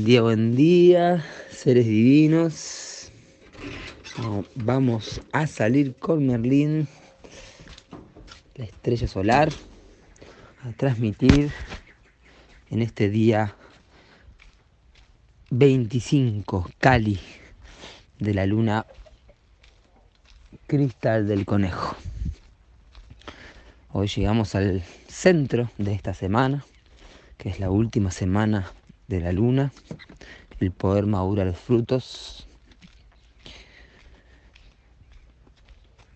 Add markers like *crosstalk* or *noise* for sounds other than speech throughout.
Buen día, buen día, seres divinos. Vamos a salir con Merlín, la estrella solar, a transmitir en este día 25 Cali de la luna cristal del conejo. Hoy llegamos al centro de esta semana, que es la última semana de la luna, el poder madura los frutos.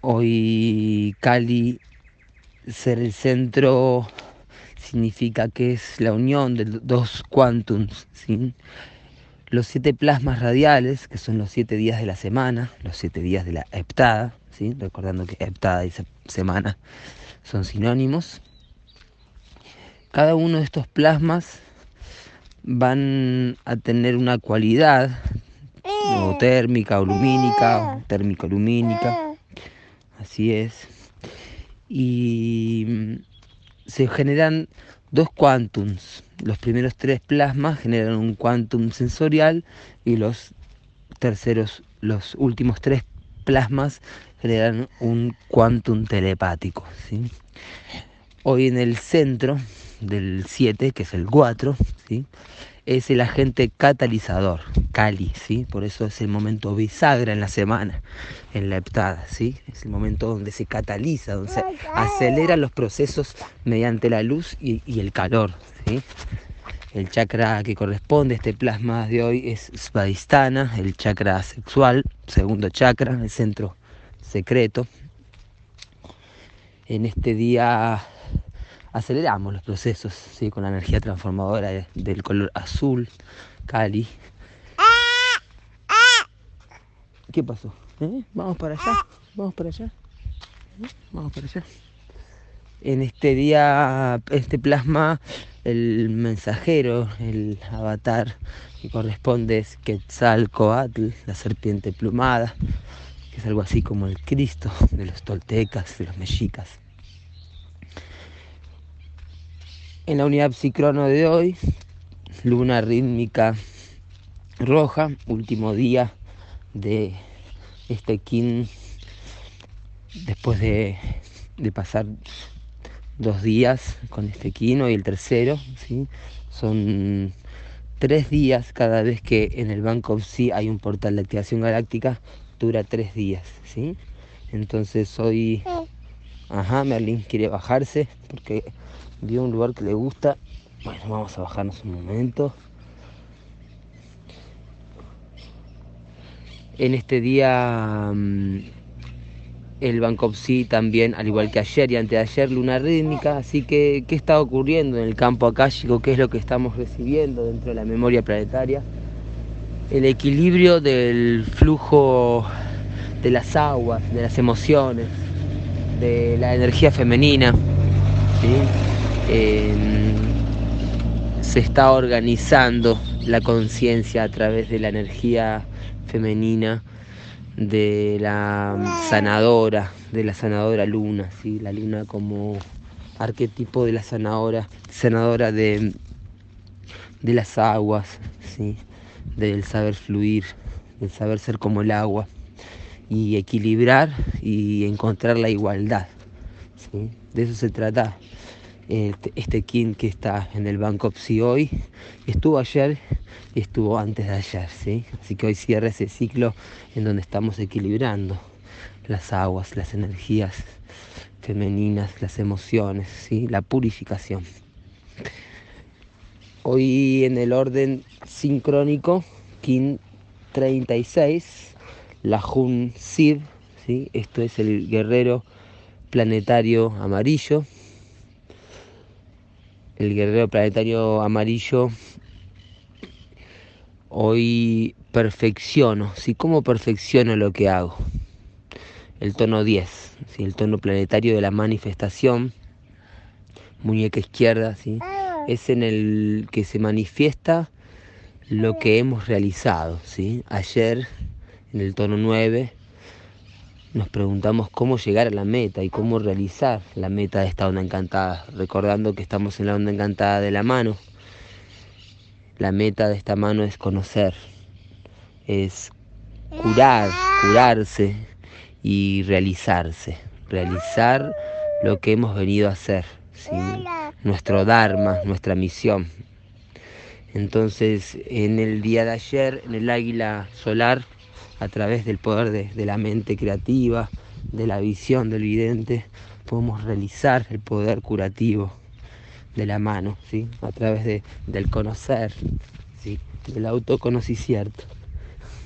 Hoy Cali ser el centro significa que es la unión de dos quantums, ¿sí? los siete plasmas radiales, que son los siete días de la semana, los siete días de la heptada, ¿sí? recordando que heptada y semana son sinónimos. Cada uno de estos plasmas van a tener una cualidad o térmica o lumínica, térmico-lumínica, así es. Y se generan dos quantums. Los primeros tres plasmas generan un quantum sensorial y los terceros, los últimos tres plasmas generan un quantum telepático. ¿sí? Hoy en el centro del 7, que es el 4, ¿sí? es el agente catalizador, Cali, ¿sí? por eso es el momento bisagra en la semana, en la heptada, ¿sí? es el momento donde se cataliza, donde se aceleran los procesos mediante la luz y, el calor. ¿sí? El chakra que corresponde a este plasma de hoy es Svadhisthana, el chakra sexual, segundo chakra, el centro secreto. En este día aceleramos los procesos ¿sí? con la energía transformadora del color azul, Cali. ¿Qué pasó? ¿Eh? Vamos para allá, vamos para allá, ¿Eh? vamos para allá. En este día, este plasma, el mensajero, el avatar que corresponde es Quetzalcoatl, la serpiente plumada, que es algo así como el Cristo de los toltecas, de los mexicas. En la unidad psicrono de hoy, luna rítmica roja, último día de este kin después de, pasar dos días con este quino y el tercero, ¿sí? son tres días cada vez que en el Banco Sea hay un portal de activación galáctica, dura tres días, ¿sí? Entonces hoy, ajá, Merlin quiere bajarse porque vio un lugar que le gusta. Bueno, vamos a bajarnos un momento. En este día mm, el Bancopsi también, al igual que ayer y antes de ayer, luna rítmica. Así que, ¿qué está ocurriendo en el campo akáshico? ¿Qué es lo que estamos recibiendo dentro de la memoria planetaria? El equilibrio del flujo de las aguas, de las emociones, de la energía femenina. ¿sí? Se está organizando la conciencia a través de la energía femenina, de la sanadora, de la sanadora luna, ¿sí? la luna como arquetipo de la sanadora, sanadora de, de las aguas, ¿sí? del saber fluir, del saber ser como el agua y equilibrar y encontrar la igualdad. ¿sí? De eso se trata este, este kin que está en el Banco Psi hoy, estuvo ayer y estuvo antes de ayer, ¿sí? Así que hoy cierra ese ciclo en donde estamos equilibrando las aguas, las energías femeninas, las emociones, ¿sí? La purificación. Hoy en el orden sincrónico, Kin 36, la Jun Sid, ¿sí? Esto es el guerrero planetario amarillo, el guerrero planetario amarillo, hoy perfecciono, ¿sí? ¿Cómo perfecciono lo que hago? El tono 10, ¿sí? el tono planetario de la manifestación, muñeca izquierda, ¿sí? es en el que se manifiesta lo que hemos realizado. ¿sí? Ayer, en el tono 9, nos preguntamos cómo llegar a la meta y cómo realizar la meta de esta onda encantada, recordando que estamos en la onda encantada de la mano. la meta de esta mano es conocer, es curar, curarse y realizarse, realizar lo que hemos venido a hacer, nuestro Dharma, nuestra misión. Entonces, en el día de ayer, en el águila solar, a través del poder de, la mente creativa, de la visión del vidente, podemos realizar el poder curativo de la mano, ¿sí? a través de, del conocer, ¿sí? del autoconocimiento.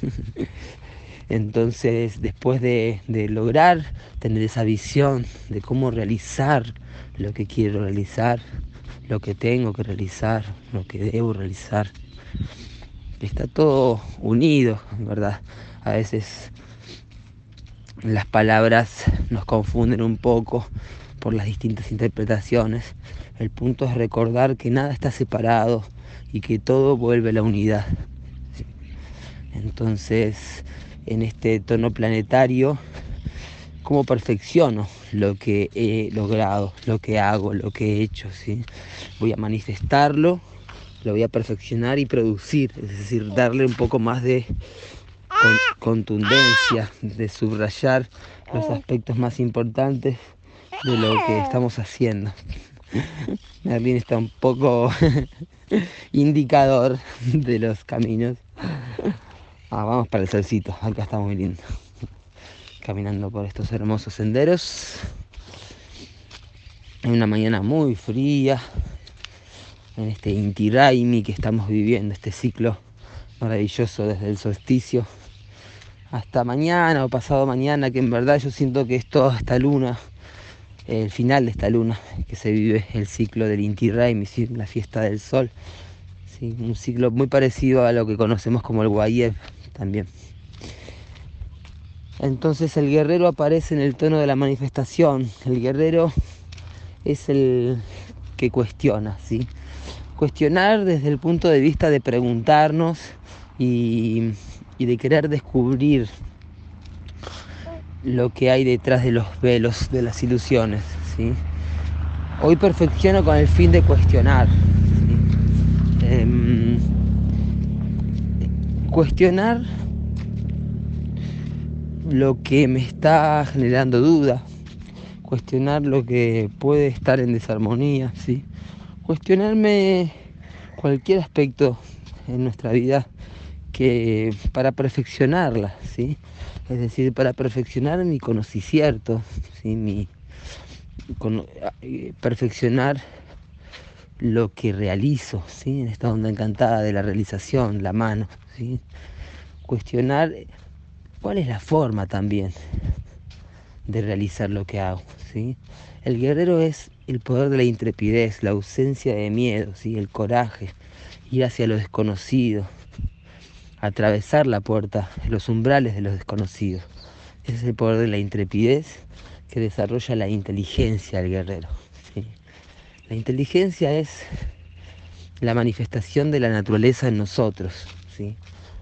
*laughs* Entonces, después de, de, lograr tener esa visión de cómo realizar lo que quiero realizar, lo que tengo que realizar, lo que debo realizar, está todo unido, ¿verdad? A veces las palabras nos confunden un poco por las distintas interpretaciones. El punto es recordar que nada está separado y que todo vuelve a la unidad. Entonces, en este tono planetario, ¿cómo perfecciono lo que he logrado, lo que hago, lo que he hecho? ¿sí? Voy a manifestarlo, lo voy a perfeccionar y producir, es decir, darle un poco más de contundencia, de subrayar los aspectos más importantes de lo que estamos haciendo. *laughs* Merlin está un poco *laughs* indicador de los caminos. Ah, vamos para el solcito, acá está muy lindo. Caminando por estos hermosos senderos. En una mañana muy fría, en este Inti que estamos viviendo, este ciclo maravilloso desde el solsticio hasta mañana o pasado mañana, que en verdad yo siento que es toda esta luna, el final de esta luna, que se vive el ciclo del Inti Raymi, la fiesta del sol. Un ciclo muy parecido a lo que conocemos como el Guayev también. Entonces el guerrero aparece en el tono de la manifestación. El guerrero es el que cuestiona, ¿sí? Cuestionar desde el punto de vista de preguntarnos y, de querer descubrir lo que hay detrás de los velos, de las ilusiones. ¿sí? Hoy perfecciono con el fin de cuestionar. Em, cuestionar lo que me está generando duda, cuestionar lo que puede estar en desarmonía, ¿sí? cuestionarme cualquier aspecto en nuestra vida que para perfeccionarla, ¿sí? Es decir, para perfeccionar mi conocimiento, ¿sí? Mi, eh, perfeccionar lo que realizo, ¿sí? En esta onda encantada de la realización, la mano, ¿sí? Cuestionar cuál es la forma también de realizar lo que hago, ¿sí? El guerrero es el poder de la intrepidez, la ausencia de miedo, ¿sí? el coraje, ir hacia lo desconocido, atravesar la puerta, los umbrales de lo desconocido. Ese es el poder de la intrepidez que desarrolla la inteligencia del guerrero. La inteligencia es la manifestación de la naturaleza en nosotros.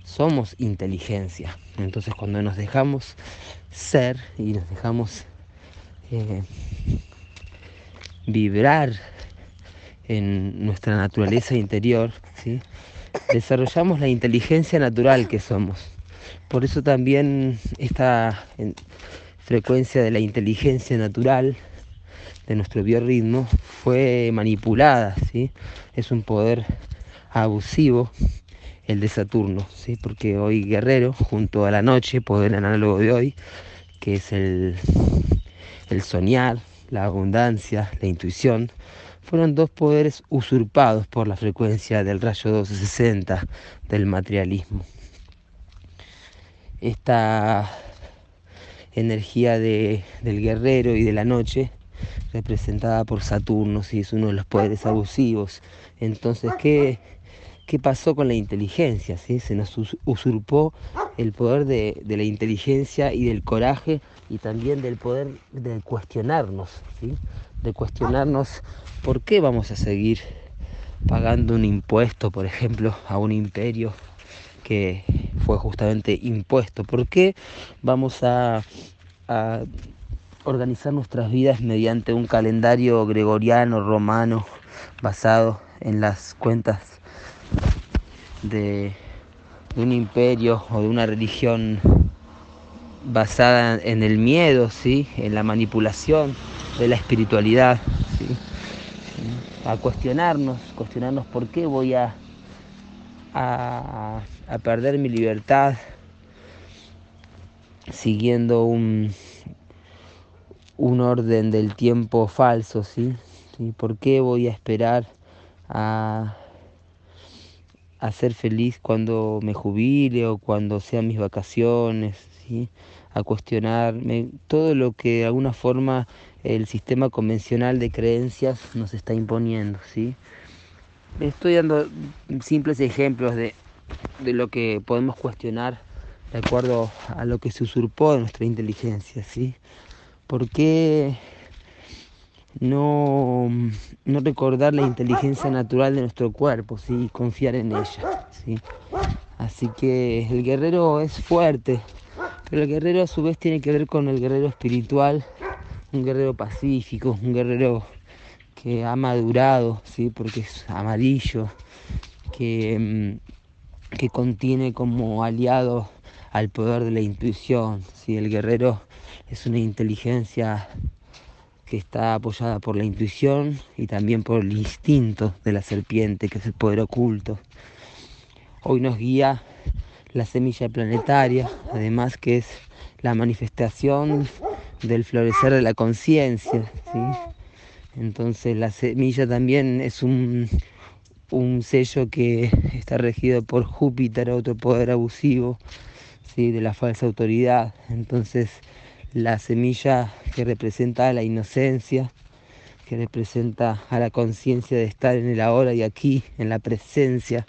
Somos inteligencia. Entonces cuando nos dejamos ser y nos dejamos eh, vibrar en nuestra naturaleza interior. Desarrollamos la inteligencia natural que somos. Por eso también esta frecuencia de la inteligencia natural de nuestro biorritmo fue manipulada, ¿sí? Es un poder abusivo el de Saturno, ¿sí? Porque hoy Guerrero, junto a la noche, poder análogo de hoy, que es el, el soñar, la abundancia, la intuición, fueron dos poderes usurpados por la frecuencia del rayo 1260 del materialismo. Esta energía del guerrero y de la noche, representada por Saturno, si es uno de los poderes abusivos. Entonces, ¿qué, qué pasó con la inteligencia? ¿sí? Se nos usurpó el poder de, de, la inteligencia y del coraje y también del poder de cuestionarnos, ¿sí? de cuestionarnos por qué vamos a seguir pagando un impuesto, por ejemplo, a un imperio que fue justamente impuesto, por qué vamos a, organizar nuestras vidas mediante un calendario gregoriano, romano, basado en las cuentas de, un imperio o de una religión basada en el miedo, ¿sí? en la manipulación de la espiritualidad, a cuestionarnos, cuestionarnos por qué voy a, a, perder mi libertad siguiendo un, un orden del tiempo falso, ¿sí? ¿Por qué voy a esperar a, a ser feliz cuando me jubile o cuando sean mis vacaciones? ¿sí? A cuestionarme todo lo que de alguna forma el sistema convencional de creencias nos está imponiendo, ¿sí? Estoy dando simples ejemplos de, de lo que podemos cuestionar de acuerdo a lo que se usurpó de nuestra inteligencia, ¿sí? ¿Por qué no, no recordar la inteligencia natural de nuestro cuerpo y confiar en ella? ¿sí? Así que el guerrero es fuerte, pero el guerrero a su vez tiene que ver con el guerrero espiritual, un guerrero pacífico, un guerrero que ha madurado, ¿sí? porque es amarillo, que, mm, que contiene como aliado al poder de la intuición. ¿sí? El guerrero es una inteligencia que está apoyada por la intuición y también por el instinto de la serpiente, que es el poder oculto. Hoy nos guía la semilla planetaria, además que es la manifestación del florecer de la conciencia. Entonces la semilla también es un, un sello que está regido por Júpiter, otro poder abusivo ¿sí? de la falsa autoridad. Entonces la semilla que representa a la inocencia, que representa a la conciencia de estar en el ahora y aquí, en la presencia,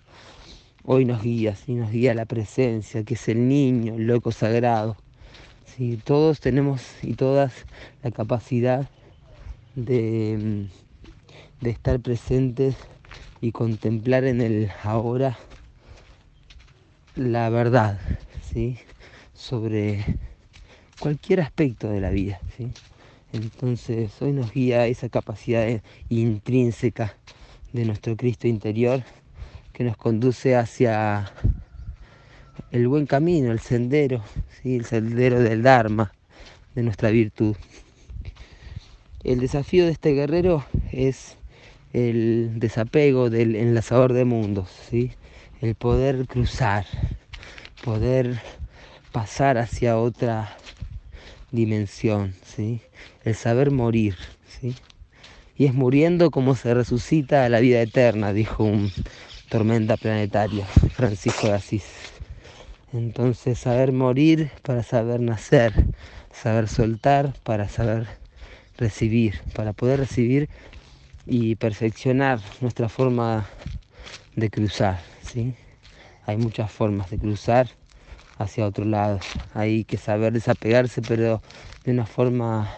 hoy nos guía, ¿sí? nos guía la presencia, que es el niño, el loco sagrado. ¿Sí? Todos tenemos y todas la capacidad de, de estar presentes y contemplar en el ahora la verdad, ¿sí? sobre cualquier aspecto de la vida. ¿sí? Entonces hoy nos guía esa capacidad intrínseca de nuestro Cristo interior que nos conduce hacia el buen camino, el sendero, ¿sí? el sendero del Dharma, de nuestra virtud. El desafío de este guerrero es el desapego del enlazador de mundos, ¿sí? el poder cruzar, poder pasar hacia otra dimensión, ¿sí? el saber morir. ¿sí? Y es muriendo como se resucita a la vida eterna, dijo un tormenta planetaria, Francisco de Asís. Entonces saber morir para saber nacer, saber soltar para saber recibir, para poder recibir y perfeccionar nuestra forma de cruzar. ¿sí? Hay muchas formas de cruzar hacia otro lado. Hay que saber desapegarse, pero de una forma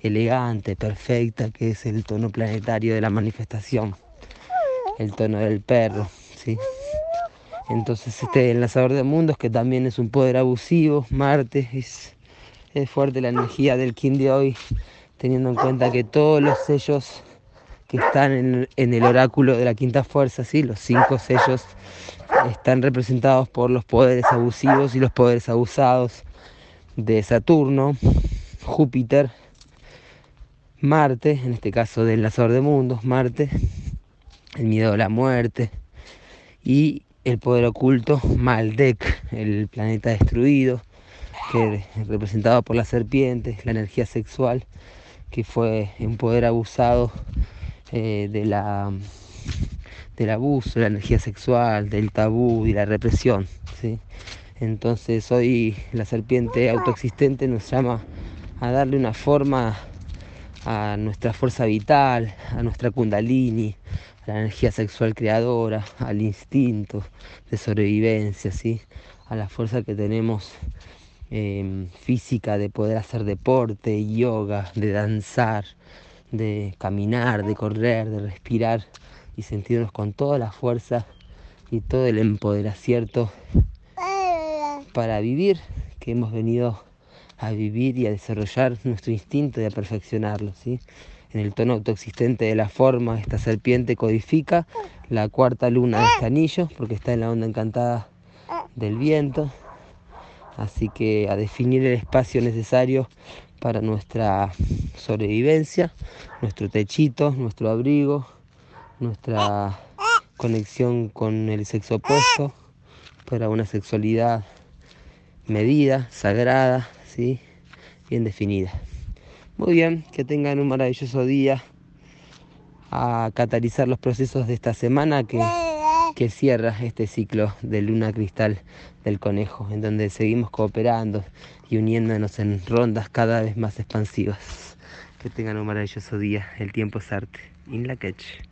elegante, perfecta, que es el tono planetario de la manifestación, el tono del perro, ¿sí? Entonces este enlazador de mundos, que también es un poder abusivo, Marte, es, es fuerte la energía del King de hoy, teniendo en cuenta que todos los sellos que están en, el oráculo de la quinta fuerza, ¿sí? los cinco sellos están representados por los poderes abusivos y los poderes abusados de Saturno, Júpiter, Marte, en este caso del enlazador de mundos, Marte, el miedo a la muerte y el poder oculto Maldek, el planeta destruido, que es representado por la serpiente, la energía sexual, que fue un poder abusado eh, de la del abuso, la energía sexual, del tabú y la represión. ¿sí? Entonces hoy la serpiente autoexistente nos llama a darle una forma a nuestra fuerza vital, a nuestra kundalini, la energía sexual creadora, al instinto de sobrevivencia, ¿sí? a la fuerza que tenemos em, física de poder hacer deporte, yoga, de danzar, de caminar, de correr, de respirar y sentirnos con toda la fuerza y todo el empoderacierto para vivir que hemos venido a vivir y a desarrollar nuestro instinto y a perfeccionarlo. ¿sí? En el tono autoexistente de la forma, esta serpiente codifica la cuarta luna de este anillo, porque está en la onda encantada del viento. Así que a definir el espacio necesario para nuestra sobrevivencia, nuestro techito, nuestro abrigo, nuestra conexión con el sexo opuesto, para una sexualidad medida, sagrada, ¿sí? bien definida. Muy bien, que tengan un maravilloso día a catalizar los procesos de esta semana que, que cierra este ciclo de luna cristal del conejo, en donde seguimos cooperando y uniéndonos en rondas cada vez más expansivas. Que tengan un maravilloso día. El tiempo es arte. In la catch.